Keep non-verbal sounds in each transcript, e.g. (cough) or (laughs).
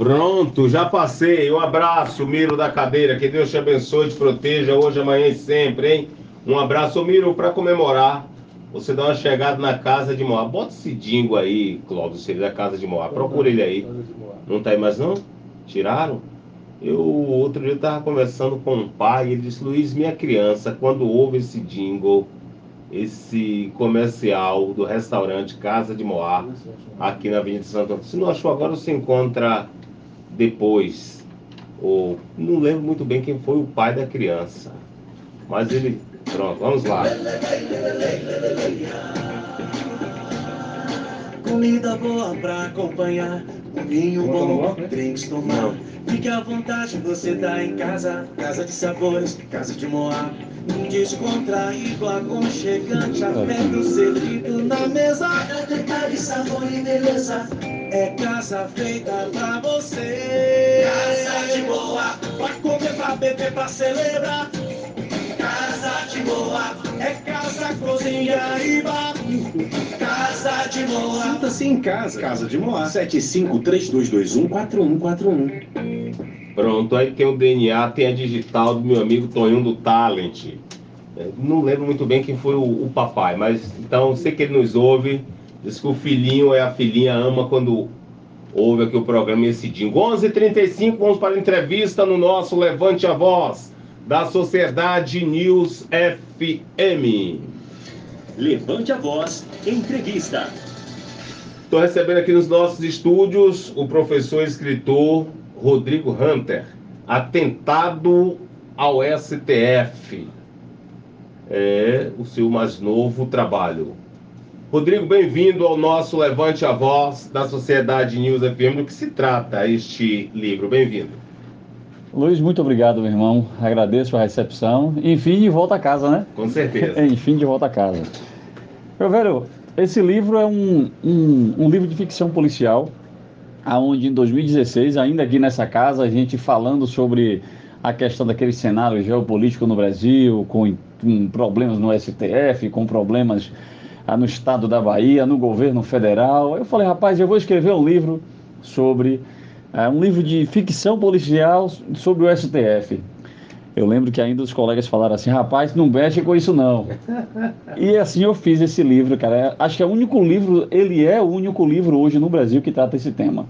Pronto, já passei. Um abraço, Miro da cadeira. Que Deus te abençoe, te proteja hoje, amanhã e sempre, hein? Um abraço, Miro, para comemorar. Você dá uma chegada na casa de Moá. Bota esse dingo aí, Clóvis, ele da casa de Moá. Procura ele aí. Não tá aí mais não? Tiraram? Eu outro dia estava conversando com um pai, ele disse, Luiz, minha criança, quando houve esse jingle, esse comercial do restaurante Casa de Moá, aqui na Avenida Santo Antônio. Se não achou agora, você encontra depois. Ou, não lembro muito bem quem foi o pai da criança. Mas ele. Pronto, vamos lá. Comida boa pra acompanhar, um vinho bom, drinks tomar. Fique à vontade, você tá em casa, casa de sabores, casa de Moá. Descontraído, aconchegante, afeto servido na mesa. É detalhe, sabor e beleza. É casa feita pra você. Casa de boa, pra comer, pra beber, pra celebrar. Casa de boa, é casa, cozinha e bar. Casa de boa. Sinta-se em casa. Casa de Moá. 7532214141. Pronto, aí tem o DNA, tem a digital do meu amigo Tonhão do Talent. É, Não lembro muito bem quem foi o, o papai, mas então sei que ele nos ouve. Diz que o filhinho é a filhinha, ama quando ouve aqui o programa esse dia. 11h35, vamos para a entrevista no nosso Levante a Voz da Sociedade News FM. Levante a voz, entrevista. Estou recebendo aqui nos nossos estúdios o professor escritor Rodrigo Hunter. Atentado ao STF. É o seu mais novo trabalho. Rodrigo, bem-vindo ao nosso Levante a Voz da Sociedade News FM. Do que se trata este livro? Bem-vindo. Luiz, muito obrigado, meu irmão. Agradeço a recepção. Enfim, de volta a casa, né? Com certeza. (laughs) Enfim, de volta a casa. Meu velho, esse livro é um, um, um livro de ficção policial, aonde em 2016, ainda aqui nessa casa, a gente falando sobre a questão daquele cenário geopolítico no Brasil, com, com problemas no STF, com problemas ah, no estado da Bahia, no governo federal. Eu falei, rapaz, eu vou escrever um livro sobre é um livro de ficção policial sobre o STF. Eu lembro que ainda os colegas falaram assim, rapaz, não mexe com isso não. e assim eu fiz esse livro, cara. Acho que é o único livro, ele é o único livro hoje no Brasil que trata esse tema.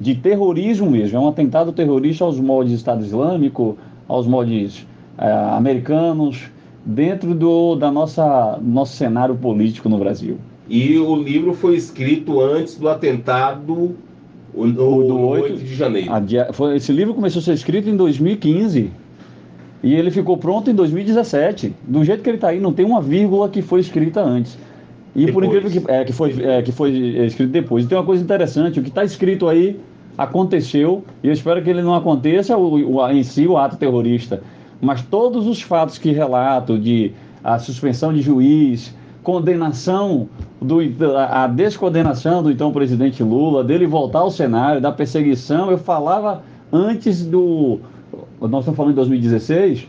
De terrorismo mesmo, é um atentado terrorista aos moldes Estado Islâmico, aos moldes é, americanos, dentro do da nossa nosso cenário político no Brasil. E o livro foi escrito antes do atentado o, do no 8 8 de janeiro. A foi- esse livro começou a ser escrito em 2015 e ele ficou pronto em 2017. Do jeito que ele está aí, não tem uma vírgula que foi escrita antes. E por Depois. incrível que, é, que, foi, é, que foi escrito depois. E tem uma coisa interessante: o que está escrito aí aconteceu, e eu espero que ele não aconteça o, o- em si o ato terrorista. Mas todos os fatos que relato de a suspensão de juiz, condenação do a a descondenação do então presidente Lula, dele voltar ao cenário, da perseguição, eu falava antes do nós estamos falando em 2016.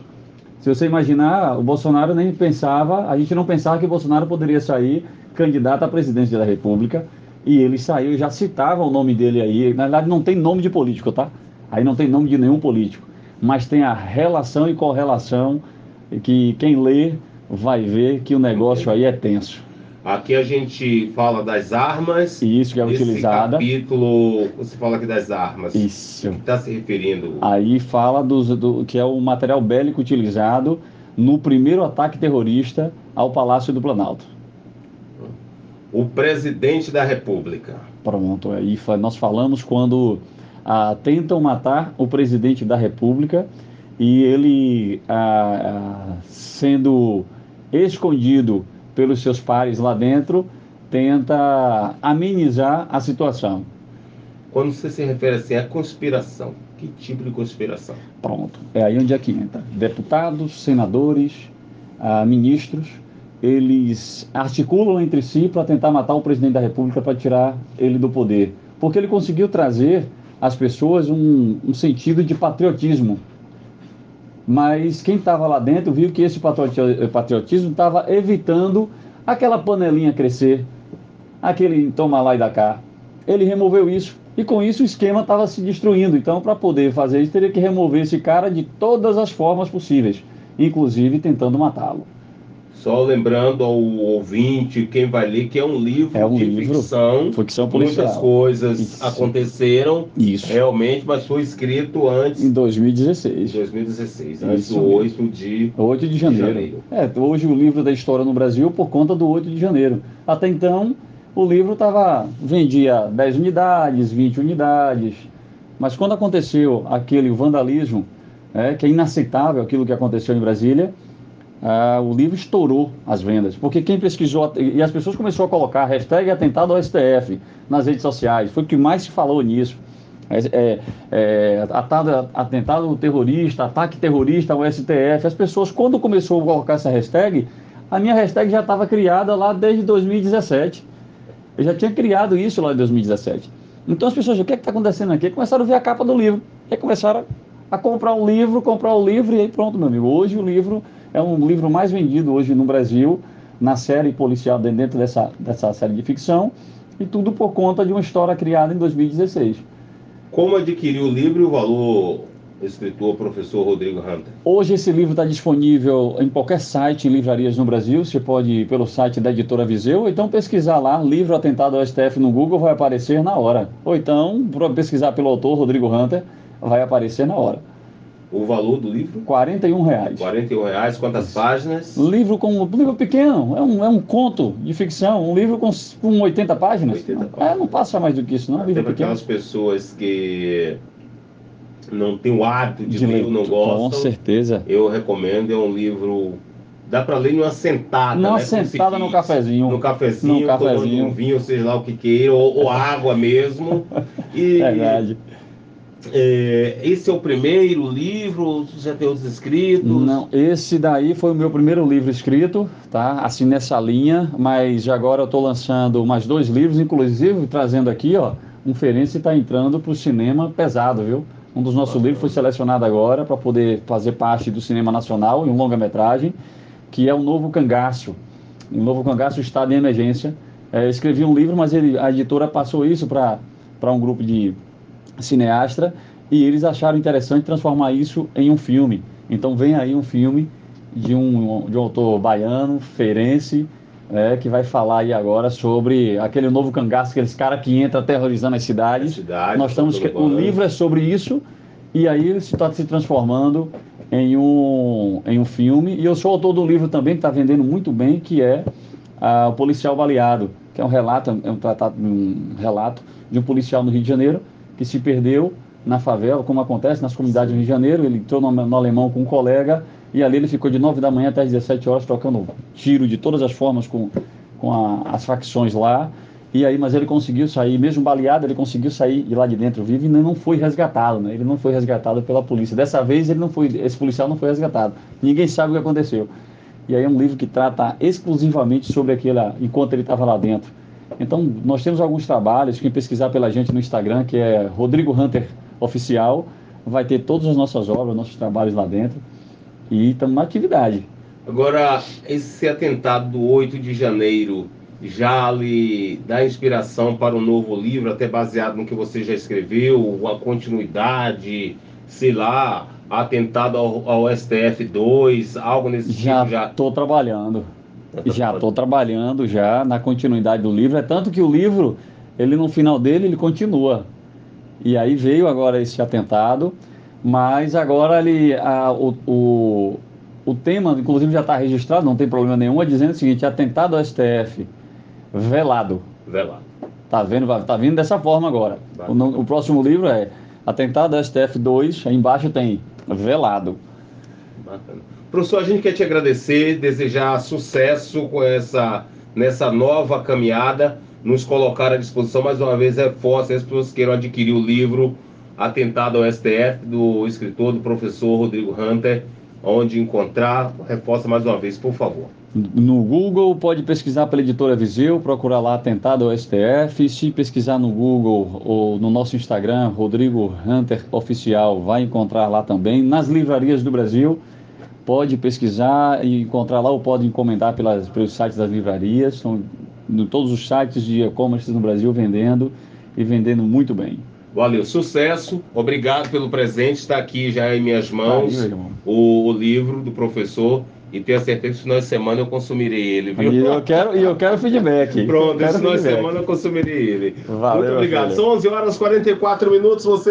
Se você imaginar, o Bolsonaro nem pensava, a gente não pensava que o Bolsonaro poderia sair candidato à presidência da República, e ele saiu, já citava o nome dele aí. Na verdade, não tem nome de político, tá? Aí não tem nome de nenhum político, mas tem a relação e correlação que quem lê vai ver que o negócio aí é tenso. Aqui a gente fala das armas. Isso que é Esse utilizada. capítulo, você fala aqui das armas. Isso. O que está se referindo? Aí fala dos, do que é o material bélico utilizado no primeiro ataque terrorista ao Palácio do Planalto. O presidente da República. Pronto, aí nós falamos quando ah, tentam matar o presidente da República e ele, ah, ah, sendo escondido pelos seus pares lá dentro, tenta amenizar a situação. Quando você se refere assim à conspiração, que tipo de conspiração? Pronto, é aí onde é que entra. Deputados, senadores, ah, ministros, eles articulam entre si para tentar matar o presidente da República para tirar ele do poder. Porque ele conseguiu trazer às pessoas um, um sentido de patriotismo. Mas quem estava lá dentro viu que esse patrioti- patriotismo estava evitando aquela panelinha crescer, aquele toma lá e da cá. Ele removeu isso E com isso o esquema estava se destruindo. Então, para poder fazer isso, teria que remover esse cara de todas as formas possíveis, inclusive tentando matá-lo. Só lembrando ao ouvinte, quem vai ler, que é um livro É um de livro, ficção. ficção policial. Muitas coisas Isso. aconteceram Isso. realmente, mas foi escrito antes Em de 2016. 2016, antes Isso do mesmo. 8 de 8 de janeiro. janeiro. É, hoje o livro da história no Brasil por conta do 8 de janeiro. Até então, o livro tava, vendia 10 unidades, 20 unidades. Mas quando aconteceu aquele vandalismo, é, que é inaceitável aquilo que aconteceu em Brasília, ah, o livro estourou as vendas. Porque quem pesquisou, e as pessoas começaram a colocar hashtag atentado ao STF nas redes sociais, foi o que mais se falou nisso. É, é, é, atado- atentado terrorista, ataque terrorista ao STF. As pessoas, quando começou a colocar essa hashtag, a minha hashtag já estava criada lá desde 2017. Eu já tinha criado isso lá em 2017. Então as pessoas, o que é está acontecendo aqui? Começaram a ver a capa do livro. E começaram a comprar um livro, comprar o livro e aí pronto, meu amigo. Hoje o livro é um livro mais vendido hoje no Brasil, na série policial, dentro dessa, dessa série de ficção. E tudo por conta de uma história criada em 2016. Como adquirir o livro e o valor, escritor, professor Rodrigo Hunter? Hoje esse livro está disponível em qualquer site, em livrarias no Brasil. Você pode ir pelo site da editora Viseu, ou então pesquisar lá, livro atentado ao STF no Google, vai aparecer na hora. Ou então, pesquisar pelo autor, Rodrigo Hunter, vai aparecer na hora. O valor do livro? 41 reais. 41 reais, quantas páginas? Livro com um livro pequeno, é um, é um conto de ficção, um livro com, com 80 páginas. 80 Não- páginas. É, não passa mais do que isso, não. Até livro pequeno. aquelas pessoas que não têm o hábito de, ler ou não leitura, Com gostam, certeza. eu recomendo. É um livro. Dá para ler numa sentada. Não né? Sentada no cafezinho. No cafezinho, No cafezinho. tomando um vinho, seja lá o que queira, ou, ou água mesmo. (laughs) E Verdade. É, esse é o primeiro livro, já tem outros escritos? Não, esse daí foi o meu primeiro livro escrito, tá? Assim nessa linha, mas agora eu estou lançando mais dois livros, inclusive trazendo aqui, ó, um Ferenci está entrando para o cinema pesado, viu? Um dos nossos livros foi selecionado agora para poder fazer parte do cinema nacional em um longa-metragem, que é o Novo Cangaço. O Novo Cangaço Estado em Emergência. É, escrevi um livro, mas ele, a editora passou isso para um grupo de cineasta e eles acharam interessante transformar isso em um filme. Então vem aí um filme de um, de um autor baiano, Ferenci, né, que vai falar aí agora sobre aquele novo cangaço, aqueles caras que entram aterrorizando as cidades. cidade, Nós estamos todo o livro é sobre isso e aí ele está se transformando em um em um filme e eu sou autor do livro também que está vendendo muito bem que é ah, o policial baleado que é um relato é um tratado um relato de um policial no Rio de Janeiro que se perdeu na favela como acontece nas comunidades do Rio de Janeiro ele entrou no, no alemão com um colega e ali ele ficou de 9 da manhã até as 17 horas trocando tiro de todas as formas com com a- as facções lá e aí, mas ele conseguiu sair, mesmo baleado, ele conseguiu sair de lá de dentro vivo e não foi resgatado, né? Ele não foi resgatado pela polícia. Dessa vez ele não foi, esse policial não foi resgatado. Ninguém sabe o que aconteceu. E aí é um livro que trata exclusivamente sobre aquele, enquanto ele estava lá dentro. Então, nós temos alguns trabalhos, quem pesquisar pela gente no Instagram, que é Rodrigo Hunter Oficial, vai ter todas as nossas obras, nossos trabalhos lá dentro. E estamos na atividade. Agora, esse atentado do 8 de janeiro já lhe dá inspiração para um novo livro, até baseado no que você já escreveu, a continuidade, sei lá, atentado ao, ao STF 2, algo nesse Já tipo já. estou trabalhando. Já estou trabalhando já na continuidade do livro. É tanto que o livro, ele no final dele, ele continua. E aí veio agora esse atentado, mas agora ele, a- o, o, o tema, inclusive já está registrado, não tem problema nenhum, é dizendo o seguinte, atentado ao STF, velado. Lá. Tá vendo? Tá vindo dessa forma agora. O, no- o próximo livro é Atentado ao STF 2, aí embaixo tem velado. Bacana. Professor, a gente quer te agradecer, desejar sucesso com essa nessa nova caminhada, nos colocar à disposição mais uma vez reforça as pessoas que queiram adquirir o livro Atentado ao STF do escritor do professor Rodrigo Hunter, onde encontrar, reforça mais uma vez, por favor. No Google, pode pesquisar pela editora Viseu, procurar lá Atentado ao STF. Se pesquisar no Google ou no nosso Instagram, Rodrigo Hunter Oficial, vai encontrar lá também. Nas livrarias do Brasil, pode pesquisar e encontrar lá ou pode encomendar pelas, pelos sites das livrarias. São em todos os sites de e-commerce no Brasil vendendo. e vendendo muito bem. Valeu, sucesso, obrigado pelo presente, está aqui já em minhas mãos irmão. o, o livro do professor e tenho certeza que esse final de semana eu consumirei ele, viu? E eu quero, e eu quero feedback. Pronto, esse final de semana eu consumirei ele. Valeu, Muito obrigado. filho. São 11 horas e 44 minutos, vocês